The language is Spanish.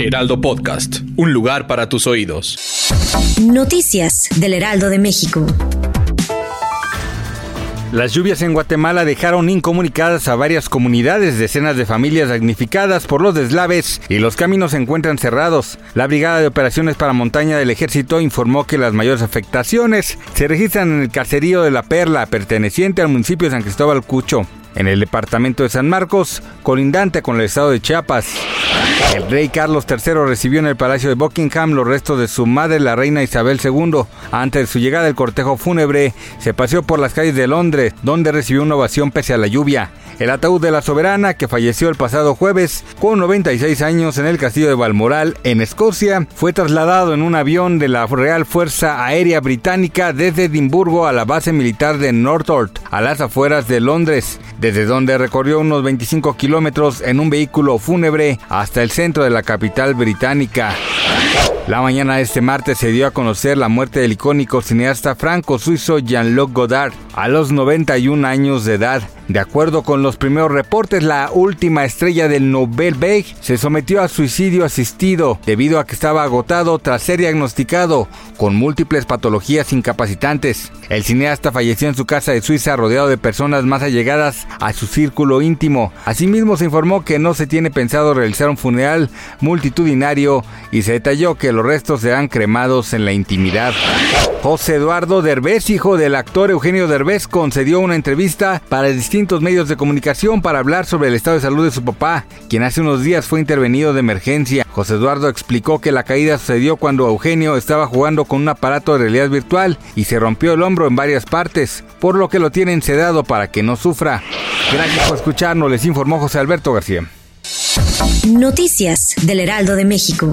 Heraldo Podcast, un lugar para tus oídos. Noticias del Heraldo de México. Las lluvias en Guatemala dejaron incomunicadas a varias comunidades, decenas de familias damnificadas por los deslaves y los caminos se encuentran cerrados. La Brigada de Operaciones para Montaña del Ejército informó que las mayores afectaciones se registran en el caserío de La Perla, perteneciente al municipio de San Cristóbal Cucho en el departamento de San Marcos, colindante con el estado de Chiapas. El rey Carlos III recibió en el Palacio de Buckingham los restos de su madre, la reina Isabel II. Antes de su llegada, el cortejo fúnebre se paseó por las calles de Londres, donde recibió una ovación pese a la lluvia. El ataúd de la soberana, que falleció el pasado jueves con 96 años en el castillo de Balmoral, en Escocia, fue trasladado en un avión de la Real Fuerza Aérea Británica desde Edimburgo a la base militar de Northolt, a las afueras de Londres, desde donde recorrió unos 25 kilómetros en un vehículo fúnebre hasta el centro de la capital británica. La mañana de este martes se dio a conocer la muerte del icónico cineasta franco-suizo Jean-Luc Godard a los 91 años de edad. De acuerdo con los primeros reportes, la última estrella del Nobel Beige se sometió a suicidio asistido debido a que estaba agotado tras ser diagnosticado con múltiples patologías incapacitantes. El cineasta falleció en su casa de Suiza rodeado de personas más allegadas a su círculo íntimo. Asimismo se informó que no se tiene pensado realizar un funeral multitudinario y se detalló que los restos serán cremados en la intimidad. José Eduardo Derbez, hijo del actor Eugenio Derbez, concedió una entrevista para distintos medios de comunicación para hablar sobre el estado de salud de su papá, quien hace unos días fue intervenido de emergencia. José Eduardo explicó que la caída sucedió cuando Eugenio estaba jugando con un aparato de realidad virtual y se rompió el hombro en varias partes, por lo que lo tienen sedado para que no sufra. Gracias por escucharnos, les informó José Alberto García. Noticias del Heraldo de México.